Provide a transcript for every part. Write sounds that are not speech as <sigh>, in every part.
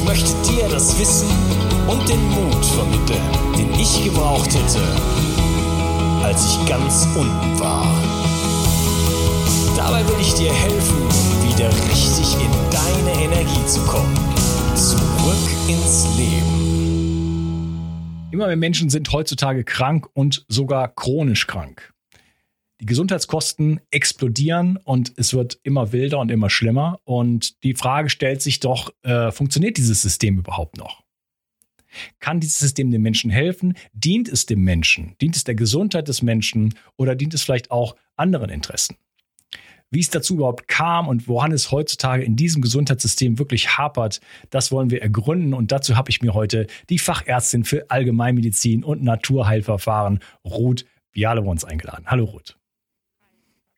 Ich möchte dir das Wissen und den Mut vermitteln, den ich gebraucht hätte, als ich ganz unten war. Dabei will ich dir helfen, wieder richtig in deine Energie zu kommen. Zurück ins Leben. Immer mehr Menschen sind heutzutage krank und sogar chronisch krank. Die Gesundheitskosten explodieren und es wird immer wilder und immer schlimmer. Und die Frage stellt sich doch, äh, funktioniert dieses System überhaupt noch? Kann dieses System dem Menschen helfen? Dient es dem Menschen? Dient es der Gesundheit des Menschen oder dient es vielleicht auch anderen Interessen? Wie es dazu überhaupt kam und woran es heutzutage in diesem Gesundheitssystem wirklich hapert, das wollen wir ergründen. Und dazu habe ich mir heute die Fachärztin für Allgemeinmedizin und Naturheilverfahren, Ruth Bialewons, eingeladen. Hallo Ruth.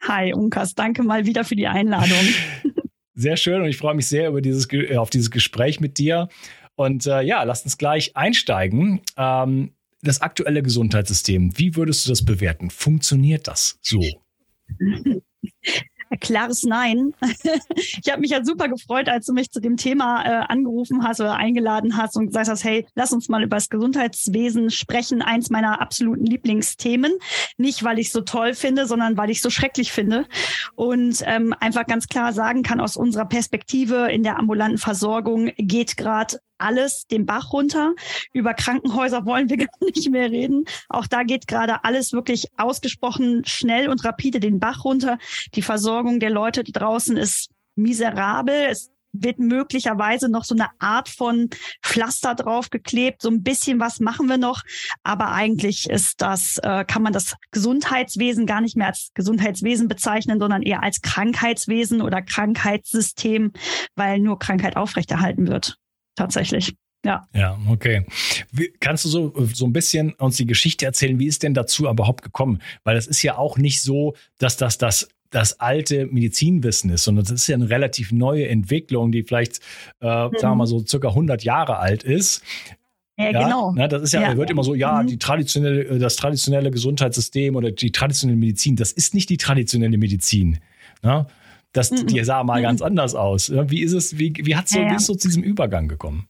Hi, Unkas, danke mal wieder für die Einladung. <laughs> Sehr schön und ich freue mich sehr über dieses, äh, auf dieses Gespräch mit dir. Und äh, ja, lass uns gleich einsteigen. Ähm, das aktuelle Gesundheitssystem, wie würdest du das bewerten? Funktioniert das so? <laughs> klares Nein. <laughs> ich habe mich ja super gefreut, als du mich zu dem Thema äh, angerufen hast oder eingeladen hast und gesagt hast, hey, lass uns mal über das Gesundheitswesen sprechen. Eins meiner absoluten Lieblingsthemen. Nicht, weil ich so toll finde, sondern weil ich so schrecklich finde. Und ähm, einfach ganz klar sagen kann, aus unserer Perspektive in der ambulanten Versorgung geht gerade alles den Bach runter. Über Krankenhäuser wollen wir <laughs> gar nicht mehr reden. Auch da geht gerade alles wirklich ausgesprochen schnell und rapide den Bach runter. Die Versorgung der Leute draußen ist miserabel. Es wird möglicherweise noch so eine Art von Pflaster draufgeklebt. So ein bisschen was machen wir noch. Aber eigentlich ist das, äh, kann man das Gesundheitswesen gar nicht mehr als Gesundheitswesen bezeichnen, sondern eher als Krankheitswesen oder Krankheitssystem, weil nur Krankheit aufrechterhalten wird tatsächlich. Ja. Ja, okay. Wie, kannst du so, so ein bisschen uns die Geschichte erzählen, wie ist denn dazu überhaupt gekommen? Weil es ist ja auch nicht so, dass das das das alte Medizinwissen ist, sondern das ist ja eine relativ neue Entwicklung, die vielleicht, äh, mhm. sagen wir mal so circa 100 Jahre alt ist. Ja, ja, genau. Ne, das ist ja, ja, wird immer so, ja, mhm. die traditionelle, das traditionelle Gesundheitssystem oder die traditionelle Medizin, das ist nicht die traditionelle Medizin. Ne? Das, mhm. Die sah mal mhm. ganz anders aus. Wie ist es, wie, wie, hat's so, wie ist so zu diesem Übergang gekommen?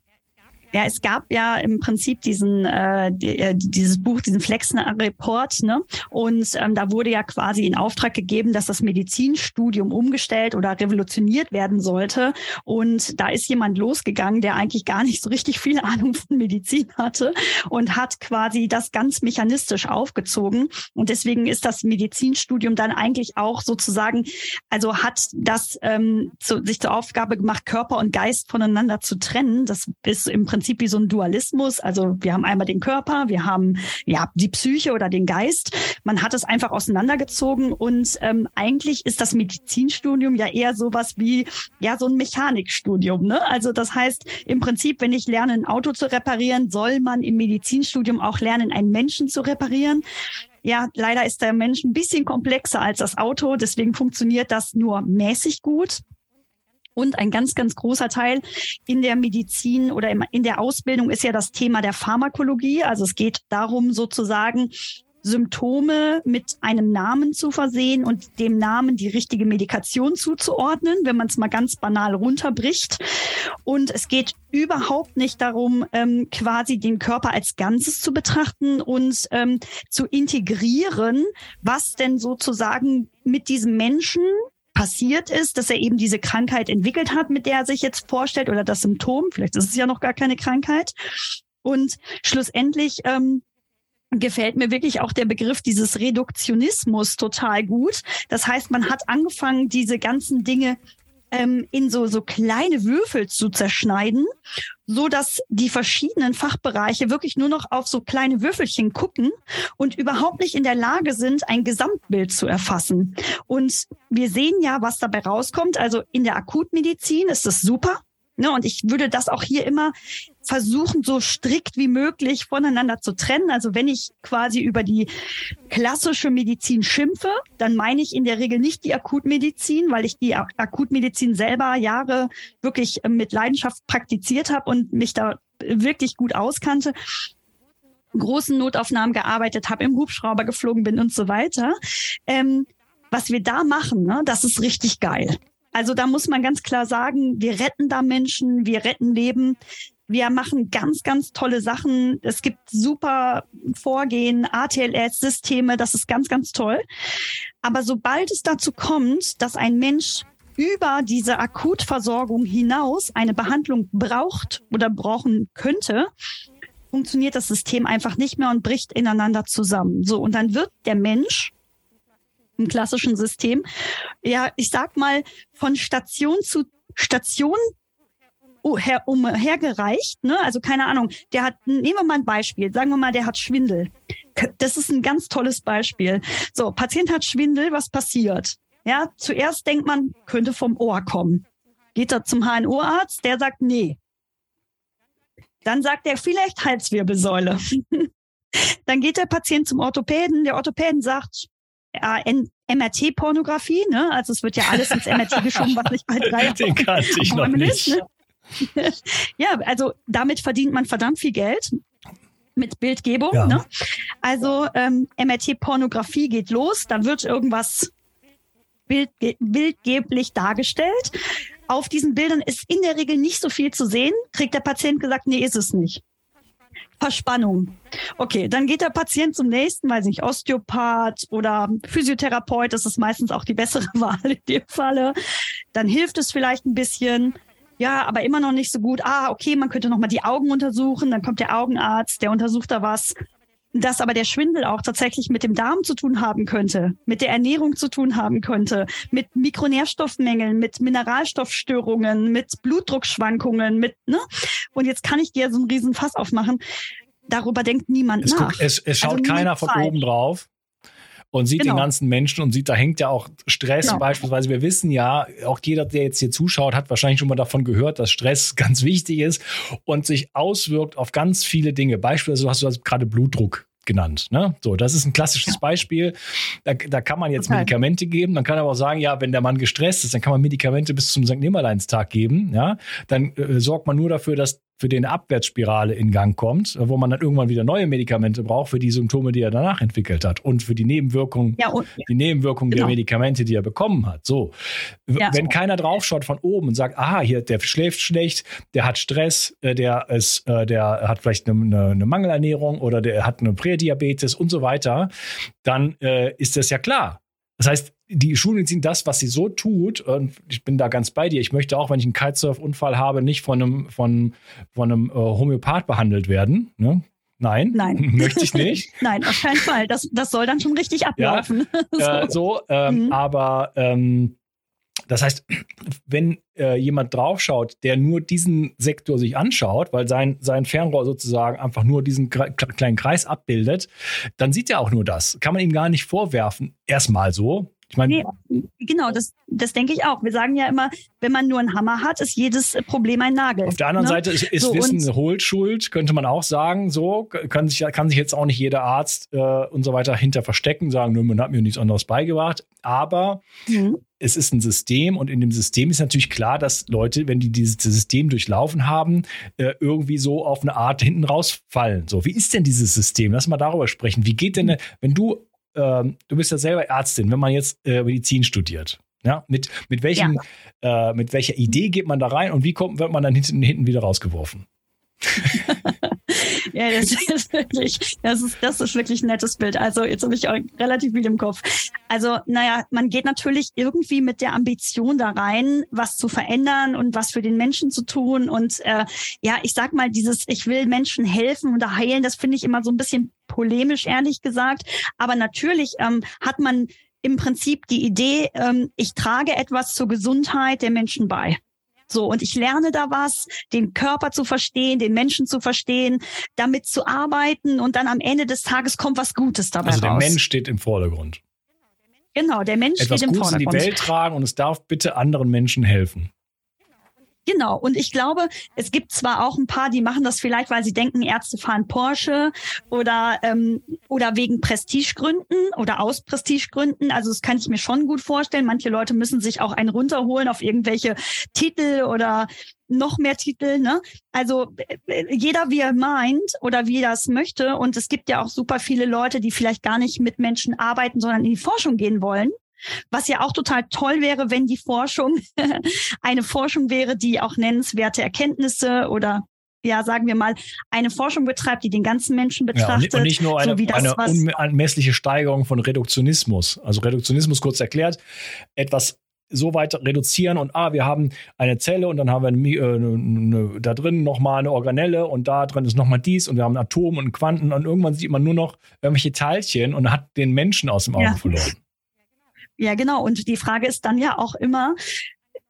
Ja, es gab ja im Prinzip diesen äh, äh, dieses Buch, diesen Flexner Report, ne? Und ähm, da wurde ja quasi in Auftrag gegeben, dass das Medizinstudium umgestellt oder revolutioniert werden sollte. Und da ist jemand losgegangen, der eigentlich gar nicht so richtig viel <laughs> Ahnung von Medizin hatte und hat quasi das ganz mechanistisch aufgezogen. Und deswegen ist das Medizinstudium dann eigentlich auch sozusagen, also hat das ähm, zu, sich zur Aufgabe gemacht, Körper und Geist voneinander zu trennen. Das ist im Prinzip Prinzip wie so ein Dualismus. Also wir haben einmal den Körper, wir haben ja die Psyche oder den Geist. Man hat es einfach auseinandergezogen und ähm, eigentlich ist das Medizinstudium ja eher sowas wie ja so ein Mechanikstudium. Ne? Also das heißt im Prinzip, wenn ich lerne, ein Auto zu reparieren, soll man im Medizinstudium auch lernen, einen Menschen zu reparieren. Ja, leider ist der Mensch ein bisschen komplexer als das Auto, deswegen funktioniert das nur mäßig gut. Und ein ganz, ganz großer Teil in der Medizin oder in der Ausbildung ist ja das Thema der Pharmakologie. Also es geht darum, sozusagen Symptome mit einem Namen zu versehen und dem Namen die richtige Medikation zuzuordnen, wenn man es mal ganz banal runterbricht. Und es geht überhaupt nicht darum, ähm, quasi den Körper als Ganzes zu betrachten und ähm, zu integrieren, was denn sozusagen mit diesem Menschen passiert ist, dass er eben diese Krankheit entwickelt hat, mit der er sich jetzt vorstellt, oder das Symptom, vielleicht ist es ja noch gar keine Krankheit. Und schlussendlich ähm, gefällt mir wirklich auch der Begriff dieses Reduktionismus total gut. Das heißt, man hat angefangen, diese ganzen Dinge ähm, in so, so kleine Würfel zu zerschneiden, so dass die verschiedenen Fachbereiche wirklich nur noch auf so kleine Würfelchen gucken und überhaupt nicht in der Lage sind, ein Gesamtbild zu erfassen. Und wir sehen ja, was dabei rauskommt. Also in der Akutmedizin ist das super. Ne, und ich würde das auch hier immer versuchen, so strikt wie möglich voneinander zu trennen. Also wenn ich quasi über die klassische Medizin schimpfe, dann meine ich in der Regel nicht die Akutmedizin, weil ich die Akutmedizin selber Jahre wirklich mit Leidenschaft praktiziert habe und mich da wirklich gut auskannte großen Notaufnahmen gearbeitet habe, im Hubschrauber geflogen bin und so weiter. Ähm, was wir da machen, ne, das ist richtig geil. Also da muss man ganz klar sagen, wir retten da Menschen, wir retten Leben. Wir machen ganz, ganz tolle Sachen. Es gibt super Vorgehen, ATLS-Systeme, das ist ganz, ganz toll. Aber sobald es dazu kommt, dass ein Mensch über diese Akutversorgung hinaus eine Behandlung braucht oder brauchen könnte, funktioniert das System einfach nicht mehr und bricht ineinander zusammen. So, und dann wird der Mensch im klassischen System, ja, ich sag mal, von Station zu Station umhergereicht, ne? Also keine Ahnung, der hat, nehmen wir mal ein Beispiel, sagen wir mal, der hat Schwindel. Das ist ein ganz tolles Beispiel. So, Patient hat Schwindel, was passiert? Ja, zuerst denkt man, könnte vom Ohr kommen. Geht er zum HNO-Arzt, der sagt, nee. Dann sagt er vielleicht Halswirbelsäule. <laughs> Dann geht der Patient zum Orthopäden, der Orthopäden sagt, MRT-Pornografie, ne? Also es wird ja alles ins MRT geschoben, was nicht bei <laughs> drei Den kannte ich noch nicht. Ist, ne? <laughs> ja, also damit verdient man verdammt viel Geld mit Bildgebung. Ja. Ne? Also ähm, MRT-Pornografie geht los, dann wird irgendwas bildge bildgeblich dargestellt. Auf diesen Bildern ist in der Regel nicht so viel zu sehen. Kriegt der Patient gesagt, nee, ist es nicht. Verspannung. Okay, dann geht der Patient zum nächsten, weiß nicht, Osteopath oder Physiotherapeut, das ist meistens auch die bessere <laughs> Wahl in dem Falle. Dann hilft es vielleicht ein bisschen. Ja, aber immer noch nicht so gut. Ah, okay, man könnte noch mal die Augen untersuchen, dann kommt der Augenarzt, der untersucht da was dass aber der Schwindel auch tatsächlich mit dem Darm zu tun haben könnte, mit der Ernährung zu tun haben könnte, mit Mikronährstoffmängeln, mit Mineralstoffstörungen, mit Blutdruckschwankungen, mit, ne? Und jetzt kann ich dir so einen riesen Fass aufmachen. Darüber denkt niemand es nach. Guckt, es, es schaut also keiner von oben drauf und sieht genau. den ganzen Menschen und sieht, da hängt ja auch Stress genau. beispielsweise. Wir wissen ja, auch jeder, der jetzt hier zuschaut, hat wahrscheinlich schon mal davon gehört, dass Stress <laughs> ganz wichtig ist und sich auswirkt auf ganz viele Dinge. Beispielsweise hast du also gerade Blutdruck genannt. Ne? So, das ist ein klassisches ja. Beispiel. Da, da kann man jetzt okay. Medikamente geben. Man kann aber auch sagen, ja, wenn der Mann gestresst ist, dann kann man Medikamente bis zum St. Nimmerleinstag geben. Ja, dann äh, sorgt man nur dafür, dass für den eine Abwärtsspirale in Gang kommt, wo man dann irgendwann wieder neue Medikamente braucht für die Symptome, die er danach entwickelt hat und für die Nebenwirkungen, ja, die Nebenwirkungen genau. der Medikamente, die er bekommen hat. So, ja, wenn so. keiner draufschaut von oben und sagt, aha, hier der schläft schlecht, der hat Stress, äh, der ist, äh, der hat vielleicht eine, eine Mangelernährung oder der hat eine Prädiabetes und so weiter, dann äh, ist das ja klar. Das heißt, die Schulmedizin, das, was sie so tut, und ich bin da ganz bei dir, ich möchte auch, wenn ich einen Kitesurf-Unfall habe, nicht von einem, von, von einem äh, Homöopath behandelt werden. Ne? Nein, Nein. <laughs> möchte ich nicht. <laughs> Nein, auf keinen Fall. Das, das soll dann schon richtig ablaufen. Ja, <laughs> so, äh, so ähm, mhm. aber ähm, das heißt, wenn äh, jemand draufschaut, der nur diesen Sektor sich anschaut, weil sein, sein Fernrohr sozusagen einfach nur diesen kleinen Kreis abbildet, dann sieht er auch nur das. Kann man ihm gar nicht vorwerfen. Erstmal so. Ich meine, nee, genau, das, das denke ich auch. Wir sagen ja immer, wenn man nur einen Hammer hat, ist jedes Problem ein Nagel. Auf der anderen ne? Seite ist, ist so, Wissen eine Hohlschuld, könnte man auch sagen. So kann sich, kann sich jetzt auch nicht jeder Arzt äh, und so weiter hinter verstecken, sagen, nö, man hat mir nichts anderes beigebracht. Aber mhm. es ist ein System und in dem System ist natürlich klar, dass Leute, wenn die dieses System durchlaufen haben, äh, irgendwie so auf eine Art hinten rausfallen. So, wie ist denn dieses System? Lass mal darüber sprechen. Wie geht denn, wenn du ähm, du bist ja selber Ärztin, wenn man jetzt äh, Medizin studiert. Ja, mit, mit, welchem, ja. äh, mit welcher Idee geht man da rein und wie kommt, wird man dann hinten, hinten wieder rausgeworfen? <laughs> ja, das <laughs> ist wirklich, das ist, das ist wirklich ein nettes Bild. Also jetzt habe ich auch relativ viel im Kopf. Also, naja, man geht natürlich irgendwie mit der Ambition da rein, was zu verändern und was für den Menschen zu tun. Und äh, ja, ich sag mal, dieses, ich will Menschen helfen oder heilen, das finde ich immer so ein bisschen polemisch, ehrlich gesagt. Aber natürlich ähm, hat man im Prinzip die Idee, ähm, ich trage etwas zur Gesundheit der Menschen bei. So, und ich lerne da was, den Körper zu verstehen, den Menschen zu verstehen, damit zu arbeiten und dann am Ende des Tages kommt was Gutes dabei Also der raus. Mensch steht im Vordergrund. Genau, der Mensch Etwas steht im Gutes Vordergrund. in die Welt tragen und es darf bitte anderen Menschen helfen. Genau. Und ich glaube, es gibt zwar auch ein paar, die machen das vielleicht, weil sie denken, Ärzte fahren Porsche oder, ähm, oder wegen Prestigegründen oder aus Prestigegründen. Also das kann ich mir schon gut vorstellen. Manche Leute müssen sich auch einen runterholen auf irgendwelche Titel oder noch mehr Titel. Ne? Also äh, jeder, wie er meint oder wie er es möchte. Und es gibt ja auch super viele Leute, die vielleicht gar nicht mit Menschen arbeiten, sondern in die Forschung gehen wollen. Was ja auch total toll wäre, wenn die Forschung <laughs> eine Forschung wäre, die auch nennenswerte Erkenntnisse oder ja, sagen wir mal, eine Forschung betreibt, die den ganzen Menschen betrachtet. Ja, und nicht nur eine, so das, eine unmessliche Steigerung von Reduktionismus. Also Reduktionismus kurz erklärt, etwas so weit reduzieren und ah, wir haben eine Zelle und dann haben wir eine, äh, eine, eine, da drin nochmal eine Organelle und da drin ist nochmal dies und wir haben ein Atom und Quanten und irgendwann sieht man nur noch irgendwelche Teilchen und hat den Menschen aus dem Auge ja. verloren. Ja, genau. Und die Frage ist dann ja auch immer,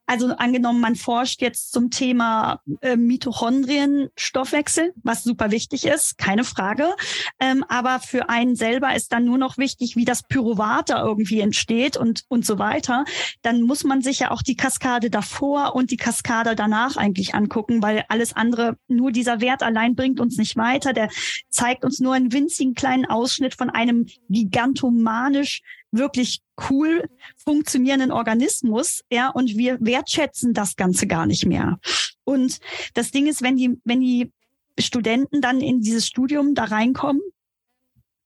also angenommen, man forscht jetzt zum Thema äh, Mitochondrien-Stoffwechsel, was super wichtig ist, keine Frage. Ähm, aber für einen selber ist dann nur noch wichtig, wie das Pyruvat da irgendwie entsteht und, und so weiter. Dann muss man sich ja auch die Kaskade davor und die Kaskade danach eigentlich angucken, weil alles andere, nur dieser Wert allein bringt uns nicht weiter. Der zeigt uns nur einen winzigen kleinen Ausschnitt von einem gigantomanisch wirklich cool funktionierenden Organismus, ja, und wir wertschätzen das Ganze gar nicht mehr. Und das Ding ist, wenn die, wenn die Studenten dann in dieses Studium da reinkommen,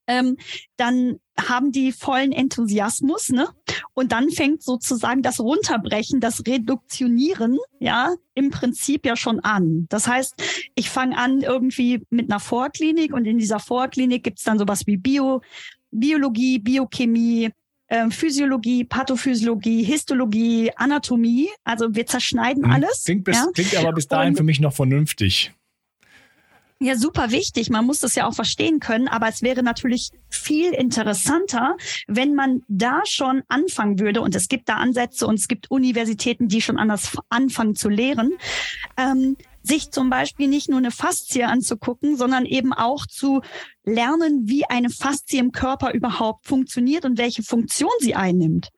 ähm, dann haben die vollen Enthusiasmus, ne? Und dann fängt sozusagen das Runterbrechen, das Reduktionieren, ja, im Prinzip ja schon an. Das heißt, ich fange an irgendwie mit einer Vorklinik und in dieser Vorklinik gibt's dann sowas wie Bio, Biologie, Biochemie, ähm, Physiologie, Pathophysiologie, Histologie, Anatomie. Also wir zerschneiden hm, alles. Klingt, bis, ja? klingt aber bis dahin Und, für mich noch vernünftig. Ja, super wichtig. Man muss das ja auch verstehen können. Aber es wäre natürlich viel interessanter, wenn man da schon anfangen würde. Und es gibt da Ansätze und es gibt Universitäten, die schon anders anfangen zu lehren. Ähm, sich zum Beispiel nicht nur eine Faszie anzugucken, sondern eben auch zu lernen, wie eine Faszie im Körper überhaupt funktioniert und welche Funktion sie einnimmt.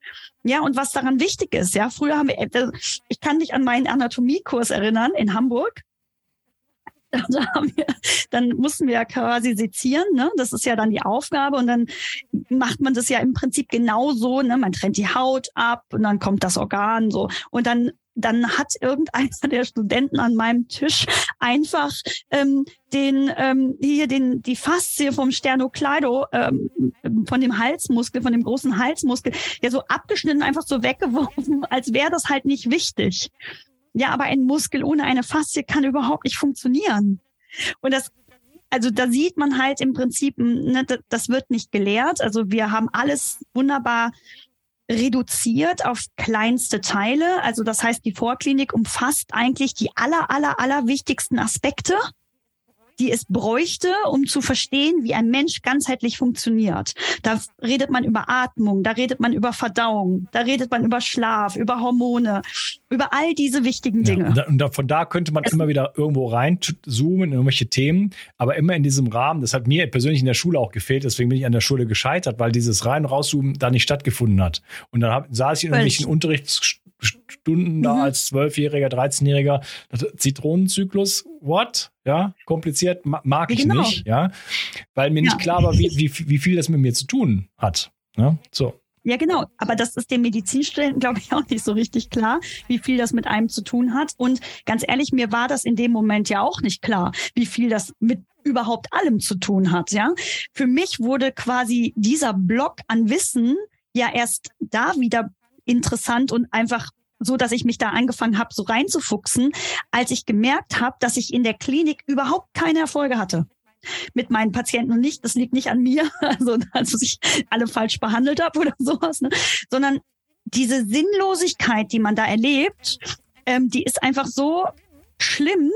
Ja, und was daran wichtig ist. Ja, früher haben wir, äh, ich kann mich an meinen Anatomiekurs erinnern in Hamburg. Da <laughs> haben wir, dann mussten wir ja quasi sezieren, ne? Das ist ja dann die Aufgabe und dann macht man das ja im Prinzip genauso, ne? Man trennt die Haut ab und dann kommt das Organ so und dann dann hat irgendeiner der Studenten an meinem Tisch einfach ähm, den ähm, hier den die Faszie vom Sternocleido ähm, von dem Halsmuskel, von dem großen Halsmuskel, ja so abgeschnitten, einfach so weggeworfen, <laughs> als wäre das halt nicht wichtig. Ja, aber ein Muskel ohne eine Faszie kann überhaupt nicht funktionieren. Und das also da sieht man halt im Prinzip, ne, das wird nicht gelehrt. Also wir haben alles wunderbar reduziert auf kleinste Teile. Also das heißt, die Vorklinik umfasst eigentlich die aller, aller, aller wichtigsten Aspekte die es bräuchte, um zu verstehen, wie ein Mensch ganzheitlich funktioniert. Da redet man über Atmung, da redet man über Verdauung, da redet man über Schlaf, über Hormone, über all diese wichtigen Dinge. Ja, und, da, von da könnte man es immer wieder irgendwo reinzoomen in irgendwelche Themen, aber immer in diesem Rahmen. Das hat mir persönlich in der Schule auch gefehlt, deswegen bin ich an der Schule gescheitert, weil dieses rein rauszoomen da nicht stattgefunden hat. Und dann hab, saß ich in irgendwelchen Unterrichtsstunden mhm. da als Zwölfjähriger, 13-Jähriger, Zitronenzyklus, what? Ja, kompliziert mag ich genau. nicht, ja, weil mir ja. nicht klar war, wie, wie, wie viel das mit mir zu tun hat. Ja, ne? so. Ja, genau. Aber das ist dem Medizinstudenten, glaube ich, auch nicht so richtig klar, wie viel das mit einem zu tun hat. Und ganz ehrlich, mir war das in dem Moment ja auch nicht klar, wie viel das mit überhaupt allem zu tun hat. Ja, für mich wurde quasi dieser Block an Wissen ja erst da wieder interessant und einfach so dass ich mich da angefangen habe, so reinzufuchsen, als ich gemerkt habe, dass ich in der Klinik überhaupt keine Erfolge hatte mit meinen Patienten und nicht, das liegt nicht an mir, <laughs> also dass ich alle falsch behandelt habe oder sowas, ne? sondern diese Sinnlosigkeit, die man da erlebt, ähm, die ist einfach so schlimm,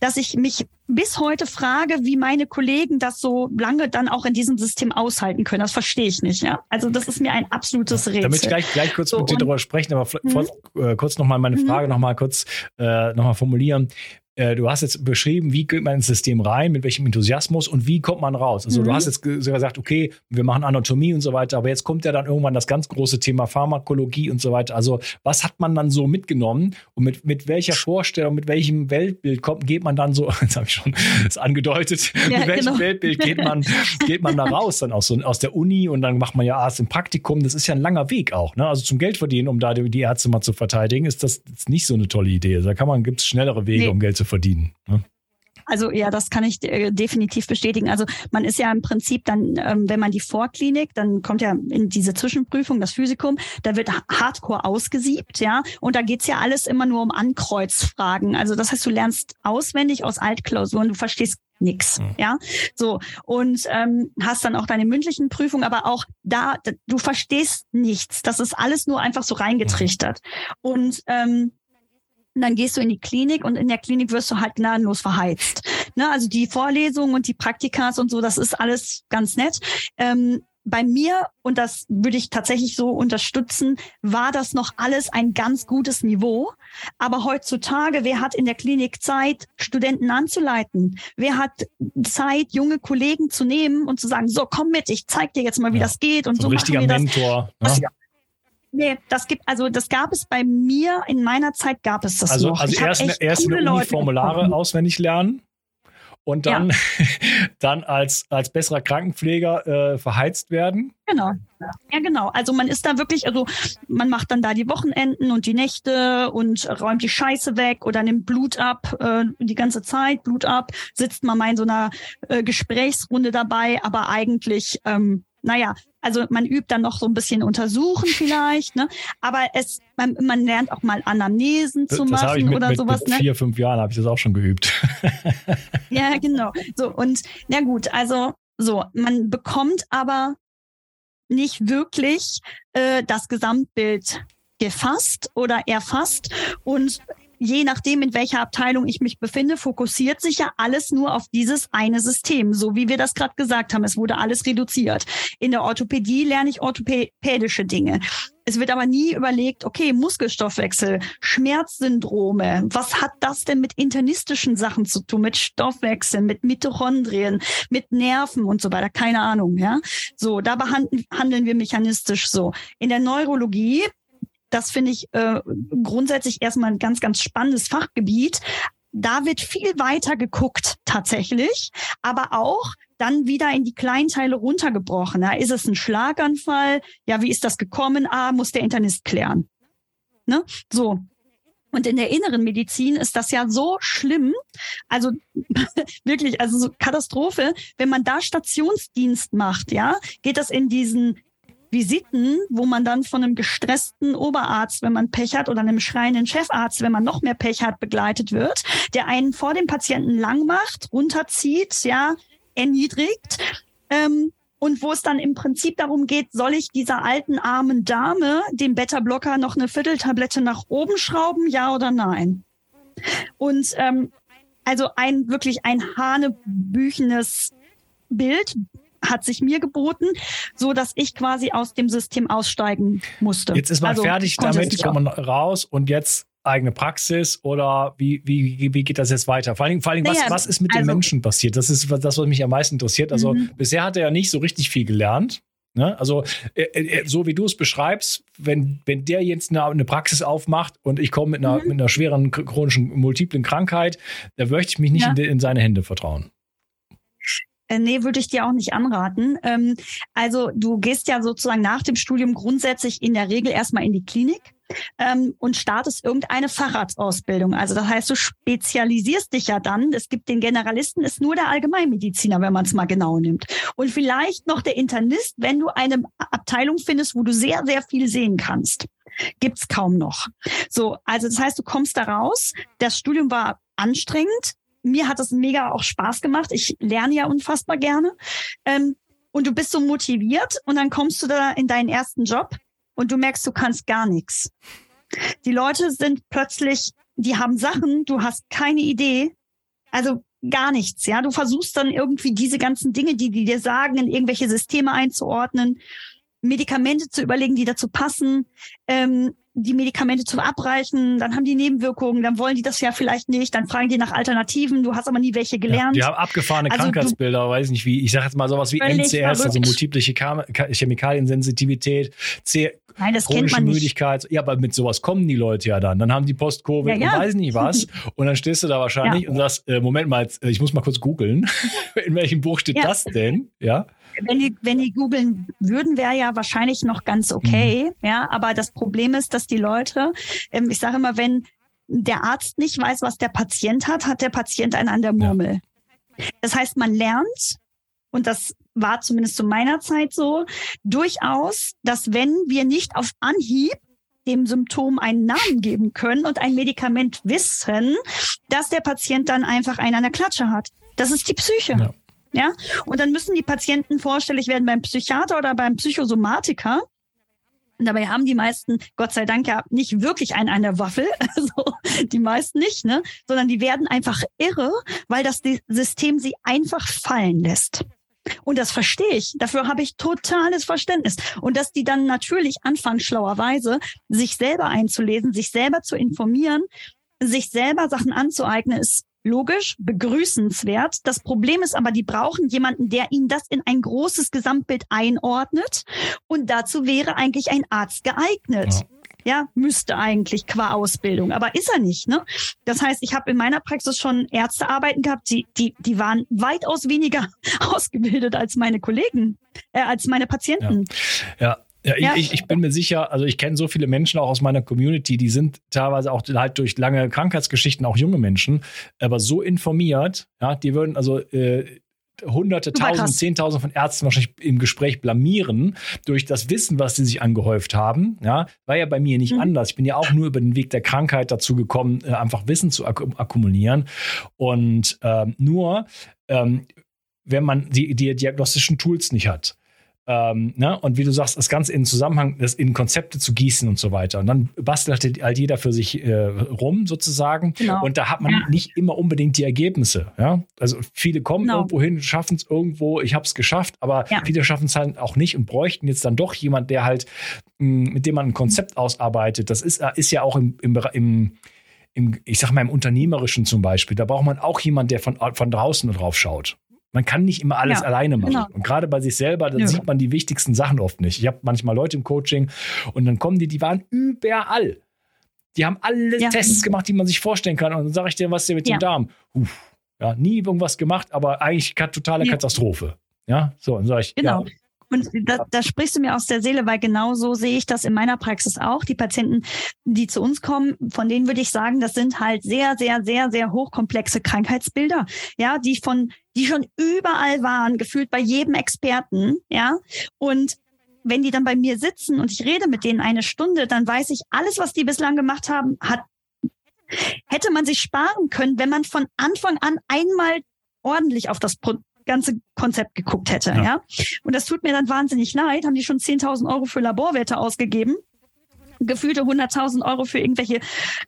dass ich mich bis heute frage, wie meine Kollegen das so lange dann auch in diesem System aushalten können. Das verstehe ich nicht. Ja? Also das ist mir ein absolutes Rätsel. Damit ich gleich, gleich kurz so, mit dir darüber sprechen, aber mhm. äh, kurz nochmal meine mhm. Frage nochmal kurz äh, noch formulieren. Äh, du hast jetzt beschrieben, wie geht man ins System rein, mit welchem Enthusiasmus und wie kommt man raus. Also mhm. du hast jetzt gesagt, okay, wir machen Anatomie und so weiter, aber jetzt kommt ja dann irgendwann das ganz große Thema Pharmakologie und so weiter. Also was hat man dann so mitgenommen und mit, mit welcher Vorstellung, mit welchem Weltbild kommt, geht man dann so, <laughs> jetzt habe ich schon das angedeutet, ja, mit welchem genau. Weltbild geht man, geht man da raus dann aus, so, aus der Uni und dann macht man ja Arzt im Praktikum. Das ist ja ein langer Weg auch. Ne? Also zum Geld verdienen, um da die, die Ärzte mal zu verteidigen, ist das ist nicht so eine tolle Idee. Da kann man, gibt es schnellere Wege, nee. um Geld zu verdienen. Ne? Also ja, das kann ich äh, definitiv bestätigen. Also man ist ja im Prinzip dann, ähm, wenn man die Vorklinik, dann kommt ja in diese Zwischenprüfung das Physikum, da wird Hardcore ausgesiebt, ja, und da geht's ja alles immer nur um Ankreuzfragen. Also das heißt, du lernst auswendig aus Altklausuren, du verstehst nix, mhm. ja, so und ähm, hast dann auch deine mündlichen Prüfungen, aber auch da, du verstehst nichts. Das ist alles nur einfach so reingetrichtert und ähm, und dann gehst du in die Klinik und in der Klinik wirst du halt gnadenlos verheizt. Ne, also die Vorlesungen und die Praktikas und so, das ist alles ganz nett. Ähm, bei mir, und das würde ich tatsächlich so unterstützen, war das noch alles ein ganz gutes Niveau. Aber heutzutage, wer hat in der Klinik Zeit, Studenten anzuleiten? Wer hat Zeit, junge Kollegen zu nehmen und zu sagen, so komm mit, ich zeig dir jetzt mal, wie ja, das geht und so, so ein richtiger Mentor. Das. Ne? Nee, das gibt, also das gab es bei mir, in meiner Zeit gab es das also, noch. Also erst, erst in der Uni Formulare auswendig lernen und dann, ja. <laughs> dann als, als besserer Krankenpfleger äh, verheizt werden. Genau. Ja, genau. Also man ist da wirklich, also man macht dann da die Wochenenden und die Nächte und räumt die Scheiße weg oder nimmt Blut ab, äh, die ganze Zeit Blut ab, sitzt man mal in so einer äh, Gesprächsrunde dabei, aber eigentlich ähm, naja, also man übt dann noch so ein bisschen untersuchen vielleicht, ne? Aber es, man, man lernt auch mal Anamnesen zu das machen mit, oder mit, sowas. Mit ne? vier, fünf Jahren habe ich das auch schon geübt. ja, genau. So, und na gut, also so, man bekommt aber nicht wirklich äh, das Gesamtbild gefasst oder erfasst. Und je nachdem, in welcher Abteilung ich mich befinde, fokussiert sich ja alles nur auf dieses eine System, so wie wir das gerade gesagt haben. Es wurde alles reduziert. In der Orthopädie lerne ich orthopädische Dinge. Es wird aber nie überlegt, okay, Muskelstoffwechsel, Schmerzsyndrome, was hat das denn mit internistischen Sachen zu tun, mit Stoffwechsel, mit Mitochondrien, mit Nerven und so weiter, keine Ahnung, ja. So, da behandeln wir mechanistisch so. In der Neurologie das finde ich äh, grundsätzlich erstmal ein ganz, ganz spannendes Fachgebiet. Da wird viel weiter geguckt tatsächlich, aber auch dann wieder in die Kleinteile runtergebrochen. Ja, ist es ein Schlaganfall? Ja, wie ist das gekommen? Ah, muss der Internist klären. Ne? So. Und in der inneren Medizin ist das ja so schlimm, also <laughs> wirklich, also so Katastrophe, wenn man da Stationsdienst macht, ja, geht das in diesen Visiten, wo man dann von einem gestressten Oberarzt, wenn man Pech hat, oder einem schreienden Chefarzt, wenn man noch mehr Pech hat, begleitet wird, der einen vor dem Patienten lang macht, runterzieht, ja, erniedrigt. Ähm, und wo es dann im Prinzip darum geht, soll ich dieser alten armen Dame dem Beta-Blocker noch eine Vierteltablette nach oben schrauben, ja oder nein? Und ähm, also ein wirklich ein hanebüchenes Bild hat sich mir geboten, so dass ich quasi aus dem System aussteigen musste. Jetzt ist man also, fertig damit, kommt man raus und jetzt eigene Praxis oder wie, wie, wie geht das jetzt weiter? Vor allem, vor allem naja, was, was ist mit also, den Menschen passiert? Das ist das, was mich am meisten interessiert. Also mhm. bisher hat er ja nicht so richtig viel gelernt. Ne? Also äh, äh, so wie du es beschreibst, wenn, wenn der jetzt eine, eine Praxis aufmacht und ich komme mit einer, mhm. mit einer schweren chronischen multiplen Krankheit, da möchte ich mich nicht ja. in, in seine Hände vertrauen. Äh, nee, würde ich dir auch nicht anraten. Ähm, also du gehst ja sozusagen nach dem Studium grundsätzlich in der Regel erstmal in die Klinik ähm, und startest irgendeine Facharztausbildung. Also das heißt, du spezialisierst dich ja dann. Es gibt den Generalisten, ist nur der Allgemeinmediziner, wenn man es mal genau nimmt. Und vielleicht noch der Internist, wenn du eine Abteilung findest, wo du sehr, sehr viel sehen kannst. Gibt's kaum noch. So, also das heißt, du kommst da raus. Das Studium war anstrengend. Mir hat es mega auch Spaß gemacht. Ich lerne ja unfassbar gerne. Ähm, und du bist so motiviert und dann kommst du da in deinen ersten Job und du merkst, du kannst gar nichts. Die Leute sind plötzlich, die haben Sachen, du hast keine Idee. Also gar nichts, ja. Du versuchst dann irgendwie diese ganzen Dinge, die die dir sagen, in irgendwelche Systeme einzuordnen, Medikamente zu überlegen, die dazu passen. Ähm, die Medikamente zu abreichen, dann haben die Nebenwirkungen, dann wollen die das ja vielleicht nicht, dann fragen die nach Alternativen, du hast aber nie welche gelernt. Ja, die haben abgefahrene also Krankheitsbilder, weiß nicht wie, ich sage jetzt mal sowas wie MCS, also multiple Chemikaliensensitivität, C Nein, das kennt man Müdigkeit. Nicht. Ja, aber mit sowas kommen die Leute ja dann. Dann haben die Post-Covid ja, ja. und weiß nicht was. <laughs> Und dann stehst du da wahrscheinlich ja. und sagst, äh, Moment mal, jetzt, äh, ich muss mal kurz googeln. <laughs> In welchem Buch steht das denn? Ja wenn die, wenn die googeln würden, wäre ja wahrscheinlich noch ganz okay. Mhm. Ja, aber das Problem ist, dass die Leute, ähm, ich sage immer, wenn der Arzt nicht weiß, was der Patient hat, hat der Patient einen an der Murmel. Das heißt, man lernt, und das war zumindest zu meiner Zeit so, durchaus, dass wenn wir nicht auf Anhieb dem Symptom einen Namen geben können und ein Medikament wissen, dass der Patient dann einfach einen an der Klatsche hat. Das ist die Psyche. Ja. Ja, und dann müssen die Patienten vorstellig werden beim Psychiater oder beim Psychosomatiker. Und dabei haben die meisten, Gott sei Dank, ja nicht wirklich einen an der Waffel, <laughs> also die meisten nicht, ne? sondern die werden einfach irre, weil das System sie einfach fallen lässt. Und das verstehe ich. Dafür habe ich totales Verständnis. Und dass die dann natürlich anfangen, schlauerweise sich selber einzulesen, sich selber zu informieren, sich selber Sachen anzueignen, ist logisch, begrüßenswert. Das Problem ist aber, die brauchen jemanden, der ihnen das in ein großes Gesamtbild einordnet. Und dazu wäre eigentlich ein Arzt geeignet. Ja. Ja, müsste eigentlich qua Ausbildung, aber ist er nicht. Ne? Das heißt, ich habe in meiner Praxis schon Ärztearbeiten gehabt, die, die, die waren weitaus weniger <laughs> ausgebildet als meine Kollegen, äh, als meine Patienten. Ja, ja. Ja, ja. Ich, ich, bin mir sicher, also ich kenne so viele Menschen auch aus meiner Community, die sind teilweise auch halt durch lange Krankheitsgeschichten auch junge Menschen, aber so informiert, ja, die würden also äh, Hunderte, Tausend, Zehntausend von Ärzten wahrscheinlich im Gespräch blamieren durch das Wissen, was sie sich angehäuft haben. Ja, war ja bei mir nicht mhm. anders. Ich bin ja auch nur über den Weg der Krankheit dazu gekommen, äh, einfach Wissen zu ak akkumulieren. Und ähm, nur, ähm, wenn man die, die diagnostischen Tools nicht hat, ähm, ne? Und wie du sagst, das Ganze in Zusammenhang, das in Konzepte zu gießen und so weiter. Und dann bastelt halt, jeder für sich äh, rum sozusagen. Genau. Und da hat man ja. nicht immer unbedingt die Ergebnisse. Ja? Also viele kommen genau. irgendwo hin, schaffen es irgendwo, ich habe es geschafft, aber ja. viele schaffen es halt auch nicht und bräuchten jetzt dann doch jemand, der halt, mh, mit dem man ein Konzept ausarbeitet. Das ist, ist ja auch im, im, im im, ich sag mal, im Unternehmerischen zum Beispiel, da braucht man auch jemanden, der von, von draußen drauf schaut. Man kann nicht immer alles ja, alleine machen. Genau. Und gerade bei sich selber, dann ja. sieht man die wichtigsten Sachen oft nicht. Ich habe manchmal Leute im Coaching und dann kommen die, die waren überall. Die haben alle ja. Tests gemacht, die man sich vorstellen kann. Und dann sage ich dir, was ist denn mit dem Darm? Uff, ja, nie irgendwas gemacht, aber eigentlich totale Katastrophe. Ja, so, dann sage ich, genau. Und da, da sprichst du mir aus der Seele, weil genau so sehe ich das in meiner Praxis auch. Die Patienten, die zu uns kommen, von denen würde ich sagen, das sind halt sehr, sehr, sehr, sehr hochkomplexe Krankheitsbilder, ja, die von, die schon überall waren, gefühlt bei jedem Experten, ja. Und wenn die dann bei mir sitzen und ich rede mit denen eine Stunde, dann weiß ich, alles, was die bislang gemacht haben, hat hätte man sich sparen können, wenn man von Anfang an einmal ordentlich auf das ganze Konzept geguckt hätte. Ja. ja. Und das tut mir dann wahnsinnig leid. Haben die schon 10.000 Euro für Laborwerte ausgegeben? gefühlte 100.000 Euro für irgendwelche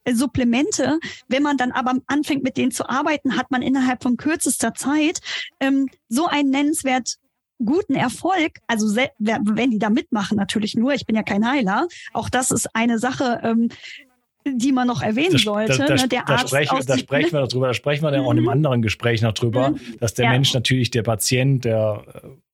äh, Supplemente. Wenn man dann aber anfängt, mit denen zu arbeiten, hat man innerhalb von kürzester Zeit ähm, so einen nennenswert guten Erfolg, also wenn die da mitmachen, natürlich nur, ich bin ja kein Heiler, auch das ist eine Sache, ähm, die man noch erwähnen das, sollte. Das, das, ne? der Arzt sprechen, da sprechen wir darüber, da sprechen wir dann auch in einem mhm. anderen Gespräch noch drüber, mhm. dass der ja. Mensch natürlich, der Patient, der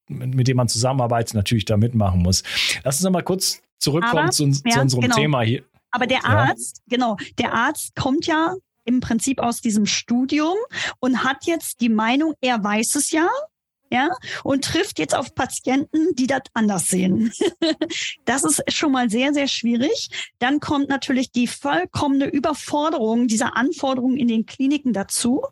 mit dem man zusammenarbeitet, natürlich da mitmachen muss. Lass uns noch mal kurz zurückkommen Aber, zu, ja, zu, unserem genau. Thema hier. Aber der Arzt, ja. genau, der Arzt kommt ja im Prinzip aus diesem Studium und hat jetzt die Meinung, er weiß es ja, ja, und trifft jetzt auf Patienten, die das anders sehen. <laughs> das ist schon mal sehr, sehr schwierig. Dann kommt natürlich die vollkommene Überforderung dieser Anforderungen in den Kliniken dazu.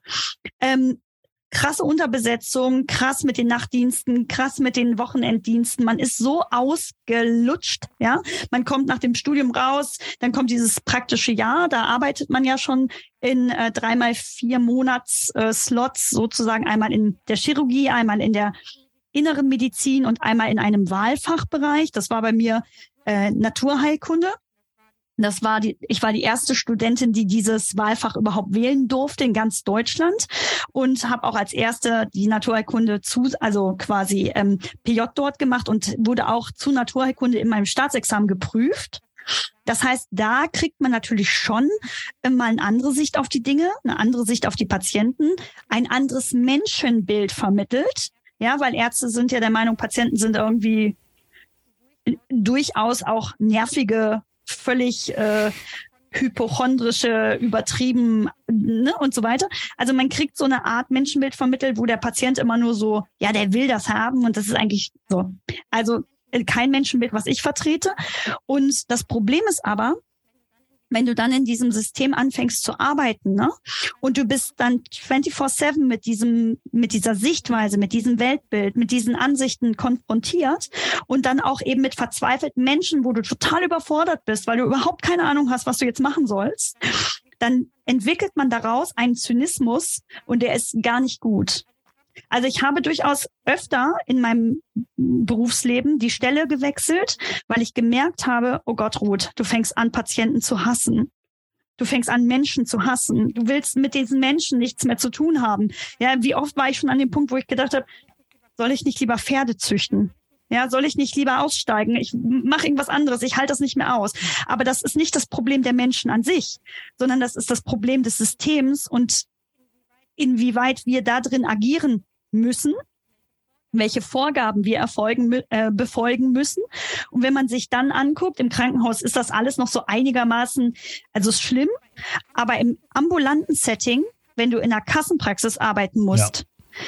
Ähm, krasse Unterbesetzung, krass mit den Nachtdiensten, krass mit den Wochenenddiensten. Man ist so ausgelutscht, ja. Man kommt nach dem Studium raus, dann kommt dieses praktische Jahr, da arbeitet man ja schon in äh, dreimal vier Monats äh, Slots sozusagen einmal in der Chirurgie, einmal in der inneren Medizin und einmal in einem Wahlfachbereich. Das war bei mir äh, Naturheilkunde. Das war die, ich war die erste Studentin, die dieses Wahlfach überhaupt wählen durfte in ganz Deutschland und habe auch als erste die Naturheilkunde zu, also quasi ähm, PJ dort gemacht und wurde auch zu Naturheilkunde in meinem Staatsexamen geprüft. Das heißt, da kriegt man natürlich schon mal eine andere Sicht auf die Dinge, eine andere Sicht auf die Patienten, ein anderes Menschenbild vermittelt. Ja, weil Ärzte sind ja der Meinung, Patienten sind irgendwie durchaus auch nervige völlig äh, hypochondrische, übertrieben ne, und so weiter. Also man kriegt so eine Art Menschenbild vermittelt, wo der Patient immer nur so, ja, der will das haben und das ist eigentlich so. Also äh, kein Menschenbild, was ich vertrete. Und das Problem ist aber, wenn du dann in diesem System anfängst zu arbeiten, ne? Und du bist dann 24/7 mit diesem mit dieser Sichtweise, mit diesem Weltbild, mit diesen Ansichten konfrontiert und dann auch eben mit verzweifelten Menschen, wo du total überfordert bist, weil du überhaupt keine Ahnung hast, was du jetzt machen sollst, dann entwickelt man daraus einen Zynismus und der ist gar nicht gut. Also ich habe durchaus öfter in meinem Berufsleben die Stelle gewechselt, weil ich gemerkt habe, oh Gott, Ruth, du fängst an, Patienten zu hassen. Du fängst an, Menschen zu hassen. Du willst mit diesen Menschen nichts mehr zu tun haben. Ja, wie oft war ich schon an dem Punkt, wo ich gedacht habe, soll ich nicht lieber Pferde züchten? Ja, soll ich nicht lieber aussteigen? Ich mache irgendwas anderes. Ich halte das nicht mehr aus. Aber das ist nicht das Problem der Menschen an sich, sondern das ist das Problem des Systems und inwieweit wir da drin agieren müssen, welche Vorgaben wir erfolgen, äh, befolgen müssen. Und wenn man sich dann anguckt, im Krankenhaus ist das alles noch so einigermaßen, also schlimm, aber im ambulanten Setting, wenn du in einer Kassenpraxis arbeiten musst, ja.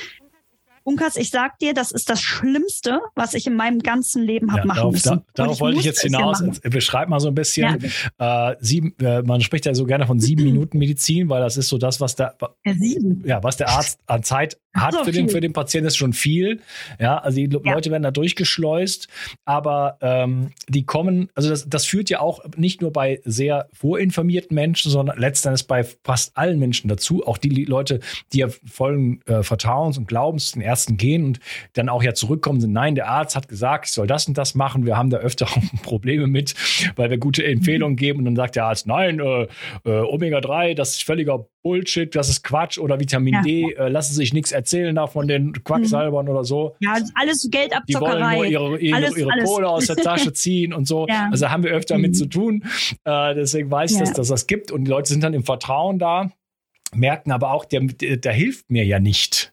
Unkas, ich sag dir, das ist das Schlimmste, was ich in meinem ganzen Leben habe ja, machen darauf, müssen. Da, darauf ich wollte ich jetzt hinaus. Ja Beschreib mal so ein bisschen. Ja. Äh, sieben, äh, man spricht ja so gerne von sieben Minuten Medizin, weil das ist so das, was der, ja, was der Arzt an Zeit hat so für, den, für den Patienten, ist schon viel. Ja, also die Leute werden da durchgeschleust, aber ähm, die kommen, also das, das führt ja auch nicht nur bei sehr vorinformierten Menschen, sondern letztendlich bei fast allen Menschen dazu. Auch die Leute, die ja vollen äh, Vertrauens und Glaubens den ersten gehen und dann auch ja zurückkommen sind, nein, der Arzt hat gesagt, ich soll das und das machen. Wir haben da öfter <laughs> Probleme mit, weil wir gute Empfehlungen geben und dann sagt der Arzt, nein, äh, äh, Omega-3, das ist völliger Bullshit, das ist Quatsch oder Vitamin ja. D, äh, lassen sich nichts erzählen da von den Quacksalbern mhm. oder so. Ja, alles Geldabzockerei. Die wollen nur ihre, ihre, alles, ihre alles. Kohle aus der Tasche ziehen und so. <laughs> Ja. Also haben wir öfter mhm. mit zu tun. Äh, deswegen weiß ich, ja. dass, dass das gibt und die Leute sind dann im Vertrauen da, merken aber auch, der, der, der hilft mir ja nicht.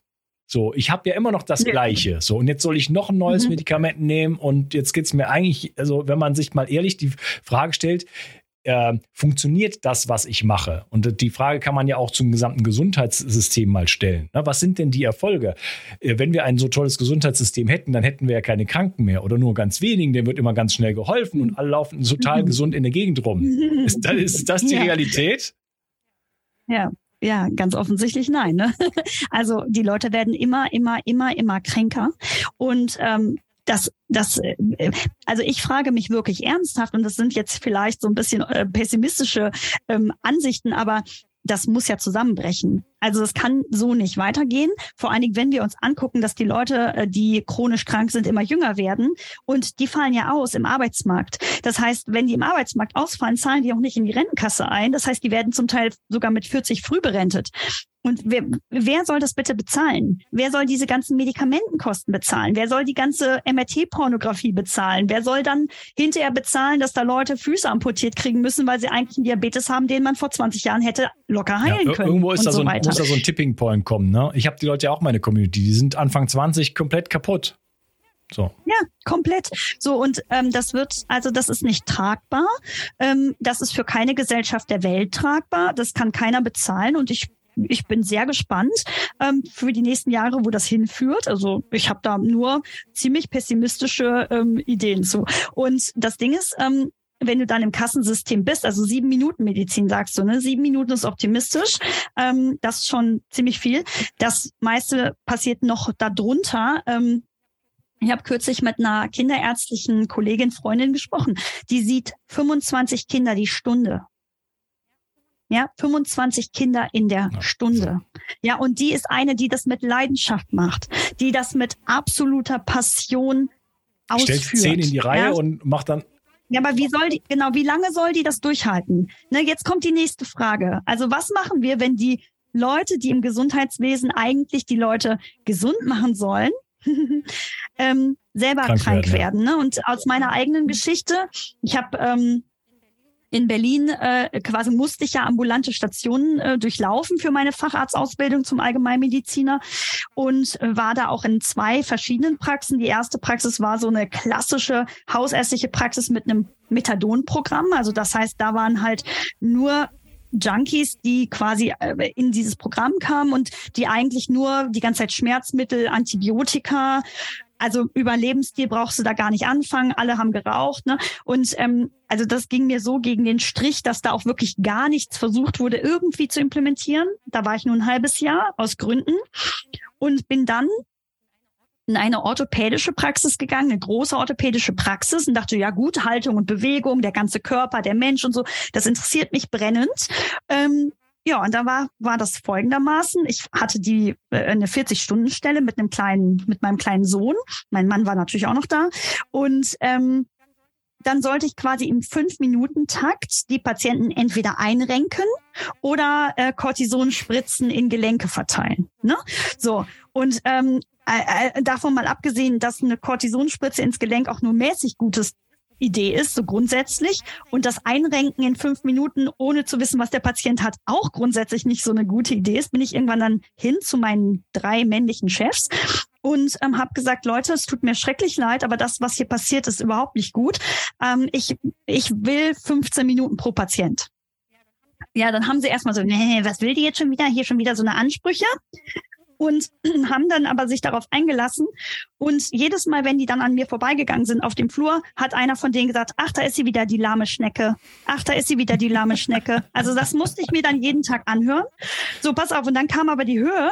So, ich habe ja immer noch das. Gleiche. So, und jetzt soll ich noch ein neues mhm. Medikament nehmen und jetzt geht's mir eigentlich, also wenn man sich mal ehrlich die Frage stellt, äh, funktioniert das, was ich mache? Und die Frage kann man ja auch zum gesamten Gesundheitssystem mal stellen. Na, was sind denn die Erfolge? Äh, wenn wir ein so tolles Gesundheitssystem hätten, dann hätten wir ja keine Kranken mehr oder nur ganz wenigen. Denen wird immer ganz schnell geholfen und alle laufen total gesund in der Gegend rum. Ist das, ist das die <laughs> ja. Realität? Ja, ja, ganz offensichtlich nein. Ne? <laughs> Also die Leute werden immer, immer, immer, immer kränker. Und ähm, das, das, äh, also ich frage mich wirklich ernsthaft, und das sind jetzt vielleicht so ein bisschen äh, pessimistische ähm, Ansichten, aber das muss ja zusammenbrechen. Also es kann so nicht weitergehen. Vor allen Dingen, wenn wir uns angucken, dass die Leute, äh, die chronisch krank sind, immer jünger werden und die fallen ja aus im Arbeitsmarkt. Das heißt, wenn die im Arbeitsmarkt ausfallen, zahlen die auch nicht in die Rentenkasse ein. Das heißt, die werden zum Teil sogar mit 40 früh berentet. Und wer, wer soll das bitte bezahlen? Wer soll diese ganzen Medikamentenkosten bezahlen? Wer soll die ganze MRT-Pornografie bezahlen? Wer soll dann hinterher bezahlen, dass da Leute Füße amputiert kriegen müssen, weil sie eigentlich einen Diabetes haben, den man vor 20 Jahren hätte locker heilen ja, können? Irgendwo ist da so, ein, muss da so ein Tipping Point kommen. Ne? Ich habe die Leute ja auch meine Community, die sind Anfang 20 komplett kaputt. So. Ja, komplett. So, und ähm, das wird, also das ist nicht tragbar. Ähm, das ist für keine Gesellschaft der Welt tragbar. Das kann keiner bezahlen. Und ich ich bin sehr gespannt ähm, für die nächsten Jahre, wo das hinführt. Also ich habe da nur ziemlich pessimistische ähm, Ideen zu. Und das Ding ist, ähm, wenn du dann im Kassensystem bist, also sieben Minuten Medizin sagst du, ne? Sieben Minuten ist optimistisch. Ähm, das ist schon ziemlich viel. Das meiste passiert noch darunter. Ähm, ich habe kürzlich mit einer kinderärztlichen Kollegin, Freundin gesprochen. Die sieht 25 Kinder die Stunde. Ja, 25 Kinder in der. Stunde. Ja, und die ist eine, die das mit Leidenschaft macht, die das mit absoluter Passion ausführt. Stellt zehn in die Reihe ja? und macht dann ja, aber wie soll die, genau, wie lange soll die das durchhalten? Ne, jetzt kommt die nächste Frage. Also was machen wir, wenn die Leute, die im Gesundheitswesen eigentlich die Leute gesund machen sollen, <laughs> ähm, selber krank, krank werden? werden ne? Und aus meiner eigenen Geschichte, ich habe ähm, in Berlin äh, quasi musste ich ja ambulante Stationen äh, durchlaufen für meine Facharztausbildung zum Allgemeinmediziner und äh, war da auch in zwei verschiedenen Praxen. Die erste Praxis war so eine klassische hausärztliche Praxis mit einem Methadon-Programm. Also das heißt, da waren halt nur Junkies, die quasi äh, in dieses Programm kamen und die eigentlich nur die ganze Zeit Schmerzmittel, Antibiotika, also über Lebensstil brauchst du da gar nicht anfangen. Alle haben geraucht. Ne? Und ähm, also das ging mir so gegen den Strich, dass da auch wirklich gar nichts versucht wurde, irgendwie zu implementieren. Da war ich nur ein halbes Jahr aus Gründen und bin dann in eine orthopädische Praxis gegangen, eine große orthopädische Praxis und dachte, ja gut, Haltung und Bewegung, der ganze Körper, der Mensch und so, das interessiert mich brennend. Ähm, ja, und da war, war das folgendermaßen. Ich hatte die äh, eine 40-Stunden-Stelle mit einem kleinen, mit meinem kleinen Sohn. Mein Mann war natürlich auch noch da. Und ähm, dann sollte ich quasi im Fünf-Minuten-Takt die Patienten entweder einrenken oder äh, Cortisonspritzen in Gelenke verteilen. Ne? So, und ähm, äh, äh, davon mal abgesehen, dass eine Cortisonspritze ins Gelenk auch nur mäßig gutes Idee ist, so grundsätzlich. Und das Einrenken in fünf Minuten, ohne zu wissen, was der Patient hat, auch grundsätzlich nicht so eine gute Idee ist, bin ich irgendwann dann hin zu meinen drei männlichen Chefs und ähm, habe gesagt, Leute, es tut mir schrecklich leid, aber das, was hier passiert, ist überhaupt nicht gut. Ähm, ich, ich will 15 Minuten pro Patient. Ja, dann haben sie erstmal so, nee, was will die jetzt schon wieder? Hier schon wieder so eine Ansprüche und <clears throat> haben dann aber sich darauf eingelassen. Und jedes Mal, wenn die dann an mir vorbeigegangen sind auf dem Flur, hat einer von denen gesagt, ach, da ist sie wieder, die lahme Schnecke. Ach, da ist sie wieder, die lahme Schnecke. Also das musste ich mir dann jeden Tag anhören. So, pass auf. Und dann kam aber die Höhe.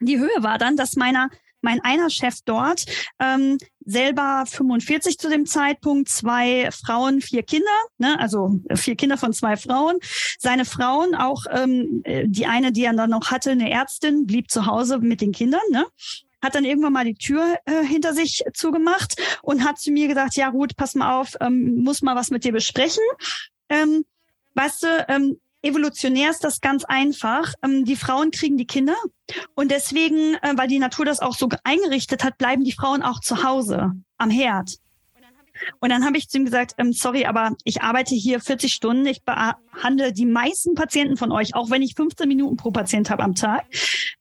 Die Höhe war dann, dass meiner mein einer Chef dort, ähm, selber 45 zu dem Zeitpunkt, zwei Frauen, vier Kinder, ne, also vier Kinder von zwei Frauen. Seine Frauen, auch ähm, die eine, die er dann noch hatte, eine Ärztin, blieb zu Hause mit den Kindern, ne? hat dann irgendwann mal die Tür äh, hinter sich zugemacht und hat zu mir gesagt, ja gut, pass mal auf, ähm, muss mal was mit dir besprechen. Ähm, weißt du, ähm, evolutionär ist das ganz einfach. Ähm, die Frauen kriegen die Kinder und deswegen, äh, weil die Natur das auch so eingerichtet hat, bleiben die Frauen auch zu Hause am Herd. Und dann habe ich zu ihm gesagt, ähm, sorry, aber ich arbeite hier 40 Stunden, ich behandle die meisten Patienten von euch, auch wenn ich 15 Minuten pro Patient habe am Tag.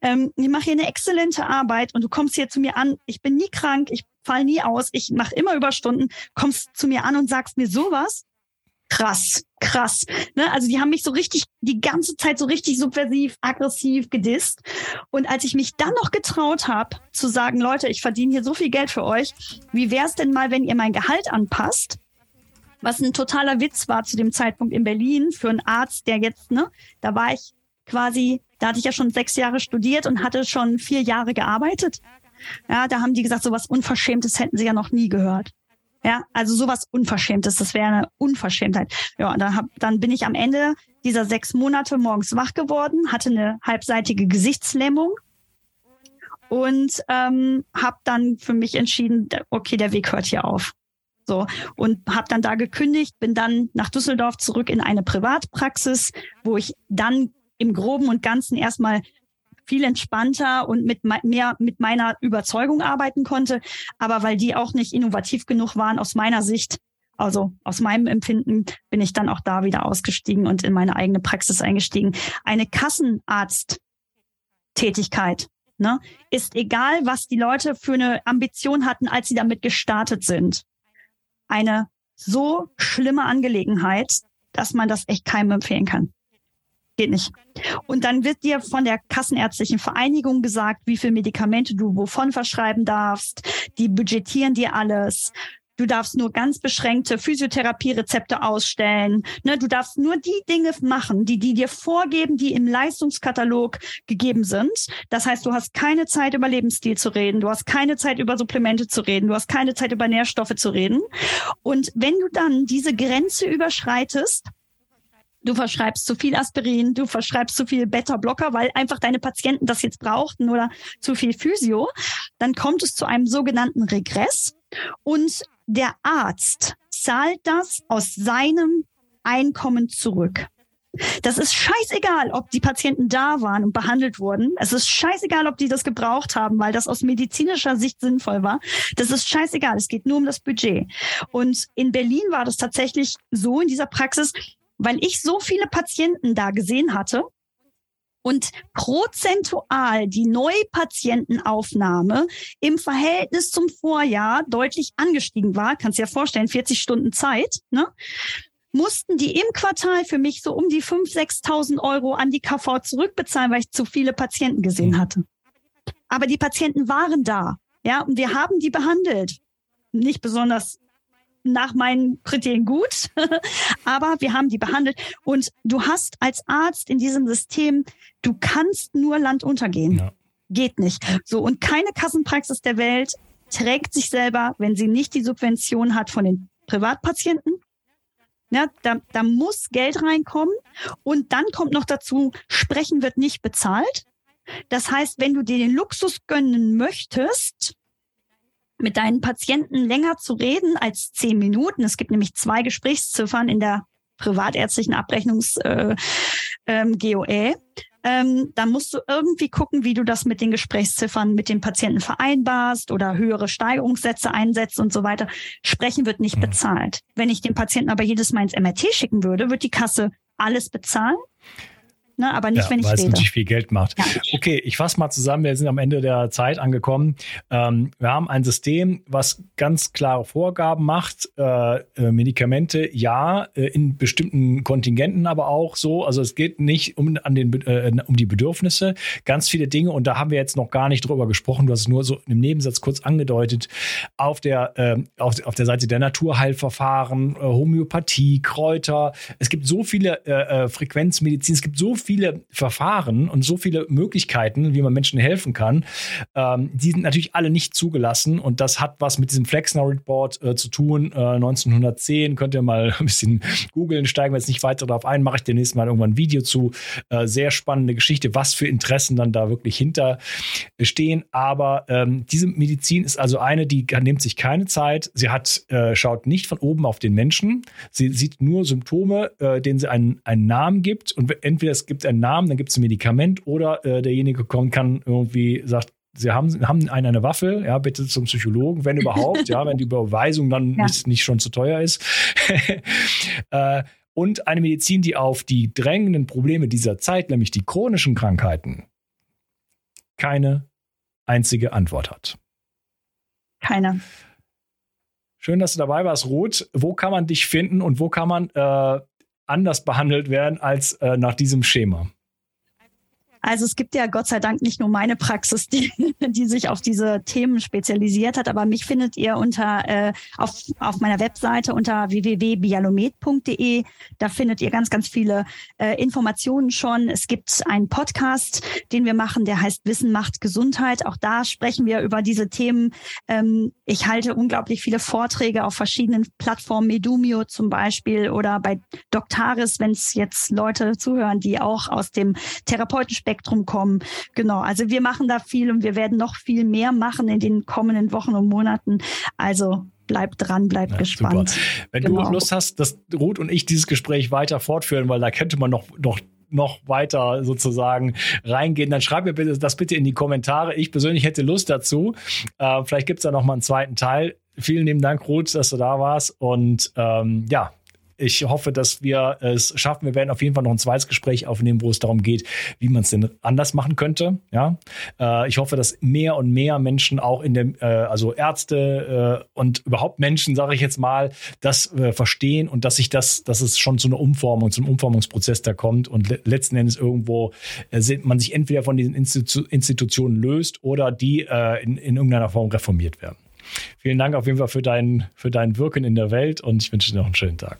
Ähm, ich mache hier eine exzellente Arbeit und du kommst hier zu mir an, ich bin nie krank, ich fall nie aus, ich mache immer Überstunden, kommst zu mir an und sagst mir sowas. Krass, krass. Ne? Also die haben mich so richtig, die ganze Zeit so richtig subversiv, aggressiv gedisst. Und als ich mich dann noch getraut habe, zu sagen, Leute, ich verdiene hier so viel Geld für euch, wie wäre es denn mal, wenn ihr mein Gehalt anpasst? Was ein totaler Witz war zu dem Zeitpunkt in Berlin für einen Arzt, der jetzt, ne, da war ich quasi, da hatte ich ja schon sechs Jahre studiert und hatte schon vier Jahre gearbeitet. Ja, da haben die gesagt, sowas Unverschämtes hätten sie ja noch nie gehört. Ja, also sowas Unverschämtes, das wäre eine Unverschämtheit. Ja, dann, hab, dann bin ich am Ende dieser sechs Monate morgens wach geworden, hatte eine halbseitige Gesichtslähmung und ähm, habe dann für mich entschieden, okay, der Weg hört hier auf. So und habe dann da gekündigt, bin dann nach Düsseldorf zurück in eine Privatpraxis, wo ich dann im Groben und Ganzen erstmal viel entspannter und mit mehr mit meiner Überzeugung arbeiten konnte. Aber weil die auch nicht innovativ genug waren aus meiner Sicht, also aus meinem Empfinden, bin ich dann auch da wieder ausgestiegen und in meine eigene Praxis eingestiegen. Eine Kassenarzttätigkeit ne, ist egal, was die Leute für eine Ambition hatten, als sie damit gestartet sind. Eine so schlimme Angelegenheit, dass man das echt keinem empfehlen kann. Geht nicht. Und dann wird dir von der Kassenärztlichen Vereinigung gesagt, wie viel Medikamente du wovon verschreiben darfst. Die budgetieren dir alles. Du darfst nur ganz beschränkte Physiotherapie-Rezepte ausstellen. Ne, du darfst nur die Dinge machen, die die dir vorgeben, die im Leistungskatalog gegeben sind. Das heißt, du hast keine Zeit über Lebensstil zu reden. Du hast keine Zeit über Supplemente zu reden. Du hast keine Zeit über Nährstoffe zu reden. Und wenn du dann diese Grenze überschreitest, du verschreibst zu viel Aspirin, du verschreibst zu viel Beta-Blocker, weil einfach deine Patienten das jetzt brauchten oder zu viel Physio, dann kommt es zu einem sogenannten Regress und der Arzt zahlt das aus seinem Einkommen zurück. Das ist scheißegal, ob die Patienten da waren und behandelt wurden. Es ist scheißegal, ob die das gebraucht haben, weil das aus medizinischer Sicht sinnvoll war. Das ist scheißegal. Es geht nur um das Budget. Und in Berlin war das tatsächlich so in dieser Praxis, weil ich so viele Patienten da gesehen hatte und prozentual die Neupatientenaufnahme im Verhältnis zum Vorjahr deutlich angestiegen war, kannst dir ja vorstellen, 40 Stunden Zeit, ne? mussten die im Quartal für mich so um die 5.000, 6.000 Euro an die KV zurückbezahlen, weil ich zu viele Patienten gesehen mhm. hatte. Aber die Patienten waren da, ja, und wir haben die behandelt. Nicht besonders nach meinen Kriterien gut, <laughs> aber wir haben die behandelt. Und du hast als Arzt in diesem System, du kannst nur Land untergehen. Ja. Geht nicht. So, und keine Kassenpraxis der Welt trägt sich selber, wenn sie nicht die Subvention hat von den Privatpatienten. Ja, da, da muss Geld reinkommen. Und dann kommt noch dazu, Sprechen wird nicht bezahlt. Das heißt, wenn du dir den Luxus gönnen möchtest, mit deinen Patienten länger zu reden als zehn Minuten. Es gibt nämlich zwei Gesprächsziffern in der privatärztlichen Abrechnungs äh, ähm, GOE. Ähm, da musst du irgendwie gucken, wie du das mit den Gesprächsziffern mit dem Patienten vereinbarst oder höhere Steigerungssätze einsetzt und so weiter. Sprechen wird nicht mhm. bezahlt. Wenn ich den Patienten aber jedes Mal ins MRT schicken würde, wird die Kasse alles bezahlen ne? aber nicht, ja, wenn ich weil rede. Weil es natürlich viel Geld macht. Ja. Okay, ich fasse mal zusammen. Wir sind am Ende der Zeit angekommen. Ähm, wir haben ein System, was ganz klare Vorgaben macht. Äh, äh, Medikamente, ja, äh, in bestimmten Kontingenten aber auch so. Also es geht nicht um, an den, äh, um die Bedürfnisse. Ganz viele Dinge. Und da haben wir jetzt noch gar nicht drüber gesprochen. Du hast es nur so im Nebensatz kurz angedeutet. Auf der, ähm, auf, auf der Seite der Naturheilverfahren, Homöopathie, Kräuter. Es gibt so viele Frequenzmedizin. Es gibt so viele Verfahren und so viele Möglichkeiten, wie man Menschen helfen kann. Ähm, die sind natürlich alle nicht zugelassen und das hat was mit diesem Flexner Report äh, zu tun. Äh, 1910 könnt ihr mal <laughs> ein bisschen googeln, steigen wir jetzt nicht weiter darauf ein, mache ich demnächst mal irgendwann ein Video zu. Äh, sehr spannende Geschichte, was für Interessen dann da wirklich hinter stehen. Aber ähm, diese Medizin ist also eine, die nimmt sich keine Zeit. Sie hat, äh, schaut nicht von oben auf den Menschen. Sie sieht nur Symptome, äh, denen sie einen, einen Namen gibt. Und entweder es gibt gibt einen Namen, dann gibt es ein Medikament oder äh, derjenige kommt, kann irgendwie sagt, Sie haben, haben einen eine Waffe, ja, bitte zum Psychologen, wenn überhaupt, ja, wenn die Überweisung dann ja. nicht, nicht schon zu teuer ist. <laughs> äh, und eine Medizin, die auf die drängenden Probleme dieser Zeit, nämlich die chronischen Krankheiten, keine einzige Antwort hat. Keine. Schön, dass du dabei warst, Ruth. Wo kann man dich finden und wo kann man äh, anders behandelt werden als äh, nach diesem Schema? Also es gibt ja Gott sei Dank nicht nur meine Praxis, die, <laughs> die sich auf diese Themen spezialisiert hat, aber mich findet ihr unter äh, auf, auf meiner Webseite unter www.bialomed.de. Da findet ihr ganz, ganz viele äh, Informationen schon. Es gibt einen Podcast, den wir machen, der heißt Wissen macht Gesundheit. Auch da sprechen wir über diese Themen. Ähm, ich halte unglaublich viele Vorträge auf verschiedenen Plattformen, Medumio zum Beispiel oder bei Doctaris, wenn es jetzt Leute zuhören, die auch aus dem Therapeutenspektrum Spektrum kommen. Genau, also wir machen da viel und wir werden noch viel mehr machen in den kommenden Wochen und Monaten. Also bleibt dran, bleibt ja, gespannt. Super. Wenn genau. du Lust hast, dass Ruth und ich dieses Gespräch weiter fortführen, weil da könnte man noch, noch noch weiter sozusagen reingehen, dann schreib mir bitte das bitte in die Kommentare. Ich persönlich hätte Lust dazu. Äh, vielleicht gibt es da noch mal einen zweiten Teil. Vielen lieben Dank, Ruth, dass du da warst. Und ähm, ja, ich hoffe, dass wir es schaffen. Wir werden auf jeden Fall noch ein zweites Gespräch aufnehmen, wo es darum geht, wie man es denn anders machen könnte. Ja, äh, ich hoffe, dass mehr und mehr Menschen auch in dem, äh, also Ärzte äh, und überhaupt Menschen, sage ich jetzt mal, das äh, verstehen und dass sich das, dass es schon zu einer Umformung, zum Umformungsprozess da kommt und le letzten Endes irgendwo äh, man sich entweder von diesen Institu Institutionen löst oder die äh, in, in irgendeiner Form reformiert werden. Vielen Dank auf jeden Fall für dein, für dein Wirken in der Welt und ich wünsche dir noch einen schönen Tag.